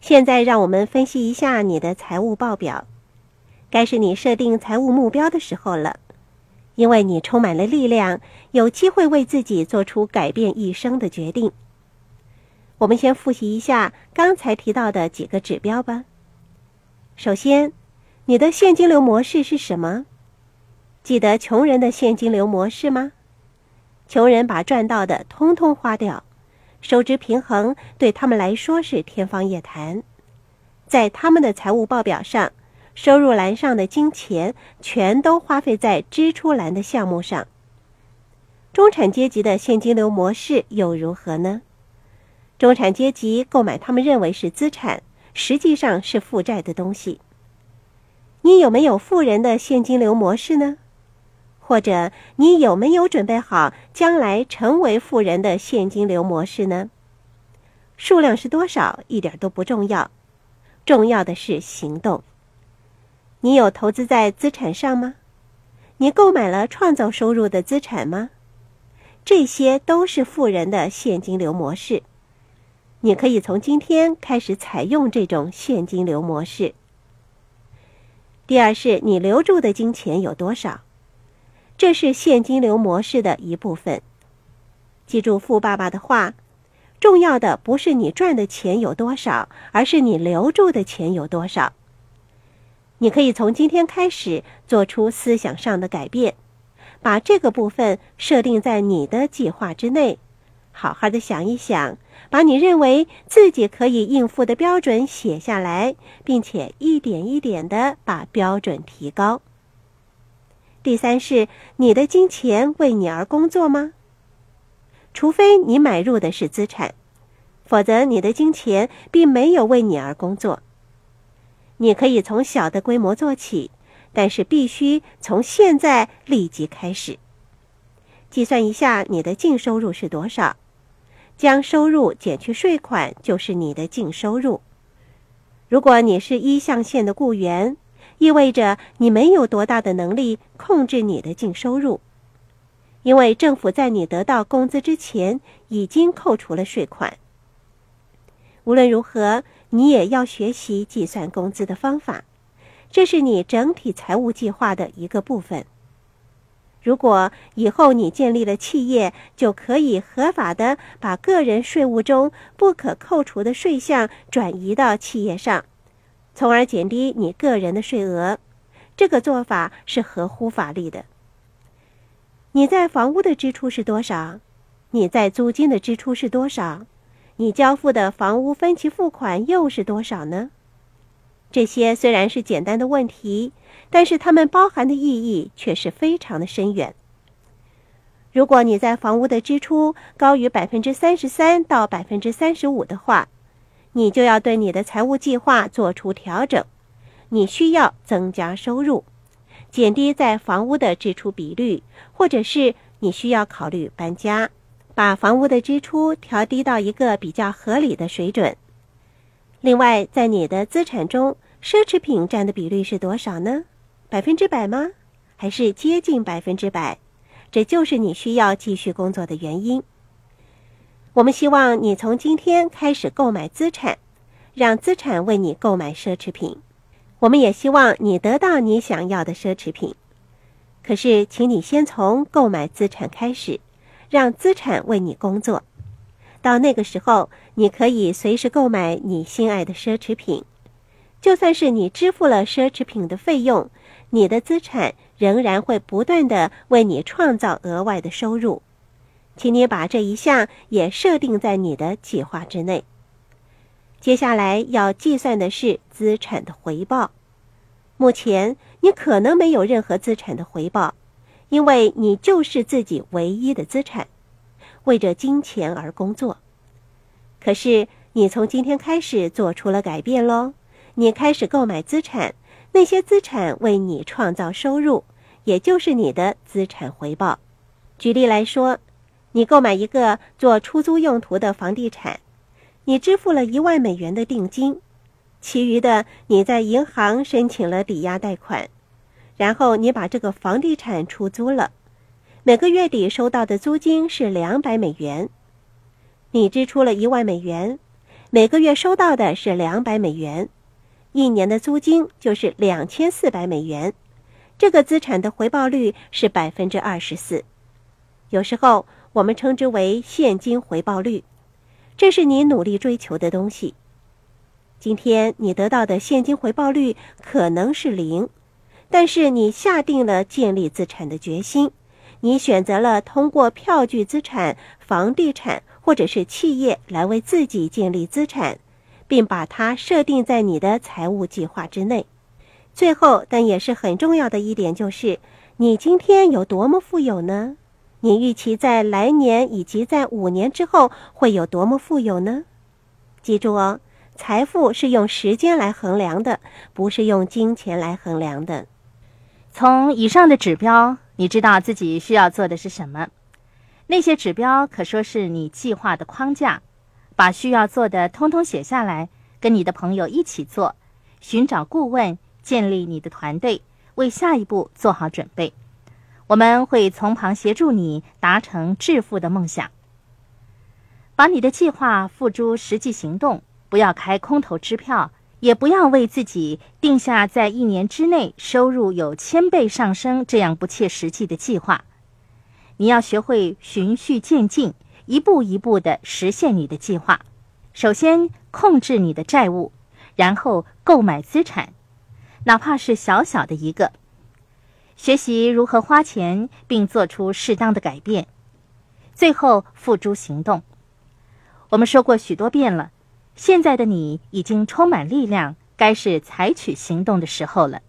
现在让我们分析一下你的财务报表，该是你设定财务目标的时候了，因为你充满了力量，有机会为自己做出改变一生的决定。我们先复习一下刚才提到的几个指标吧。首先，你的现金流模式是什么？记得穷人的现金流模式吗？穷人把赚到的通通花掉，收支平衡对他们来说是天方夜谭。在他们的财务报表上，收入栏上的金钱全都花费在支出栏的项目上。中产阶级的现金流模式又如何呢？中产阶级购买他们认为是资产，实际上是负债的东西。你有没有富人的现金流模式呢？或者你有没有准备好将来成为富人的现金流模式呢？数量是多少一点都不重要，重要的是行动。你有投资在资产上吗？你购买了创造收入的资产吗？这些都是富人的现金流模式。你可以从今天开始采用这种现金流模式。第二是你留住的金钱有多少，这是现金流模式的一部分。记住富爸爸的话，重要的不是你赚的钱有多少，而是你留住的钱有多少。你可以从今天开始做出思想上的改变，把这个部分设定在你的计划之内，好好的想一想。把你认为自己可以应付的标准写下来，并且一点一点的把标准提高。第三是你的金钱为你而工作吗？除非你买入的是资产，否则你的金钱并没有为你而工作。你可以从小的规模做起，但是必须从现在立即开始。计算一下你的净收入是多少。将收入减去税款就是你的净收入。如果你是一象限的雇员，意味着你没有多大的能力控制你的净收入，因为政府在你得到工资之前已经扣除了税款。无论如何，你也要学习计算工资的方法，这是你整体财务计划的一个部分。如果以后你建立了企业，就可以合法的把个人税务中不可扣除的税项转移到企业上，从而减低你个人的税额。这个做法是合乎法律的。你在房屋的支出是多少？你在租金的支出是多少？你交付的房屋分期付款又是多少呢？这些虽然是简单的问题。但是它们包含的意义却是非常的深远。如果你在房屋的支出高于百分之三十三到百分之三十五的话，你就要对你的财务计划做出调整。你需要增加收入，减低在房屋的支出比率，或者是你需要考虑搬家，把房屋的支出调低到一个比较合理的水准。另外，在你的资产中，奢侈品占的比率是多少呢？百分之百吗？还是接近百分之百？这就是你需要继续工作的原因。我们希望你从今天开始购买资产，让资产为你购买奢侈品。我们也希望你得到你想要的奢侈品。可是，请你先从购买资产开始，让资产为你工作。到那个时候，你可以随时购买你心爱的奢侈品。就算是你支付了奢侈品的费用。你的资产仍然会不断的为你创造额外的收入，请你把这一项也设定在你的计划之内。接下来要计算的是资产的回报。目前你可能没有任何资产的回报，因为你就是自己唯一的资产，为着金钱而工作。可是你从今天开始做出了改变喽，你开始购买资产。那些资产为你创造收入，也就是你的资产回报。举例来说，你购买一个做出租用途的房地产，你支付了一万美元的定金，其余的你在银行申请了抵押贷款，然后你把这个房地产出租了，每个月底收到的租金是两百美元。你支出了一万美元，每个月收到的是两百美元，一年的租金就是两千四百美元。这个资产的回报率是百分之二十四，有时候我们称之为现金回报率。这是你努力追求的东西。今天你得到的现金回报率可能是零，但是你下定了建立资产的决心，你选择了通过票据资产、房地产。或者是企业来为自己建立资产，并把它设定在你的财务计划之内。最后，但也是很重要的一点就是，你今天有多么富有呢？你预期在来年以及在五年之后会有多么富有呢？记住哦，财富是用时间来衡量的，不是用金钱来衡量的。从以上的指标，你知道自己需要做的是什么？那些指标可说是你计划的框架，把需要做的通通写下来，跟你的朋友一起做，寻找顾问，建立你的团队，为下一步做好准备。我们会从旁协助你达成致富的梦想。把你的计划付诸实际行动，不要开空头支票，也不要为自己定下在一年之内收入有千倍上升这样不切实际的计划。你要学会循序渐进，一步一步的实现你的计划。首先控制你的债务，然后购买资产，哪怕是小小的一个。学习如何花钱，并做出适当的改变，最后付诸行动。我们说过许多遍了，现在的你已经充满力量，该是采取行动的时候了。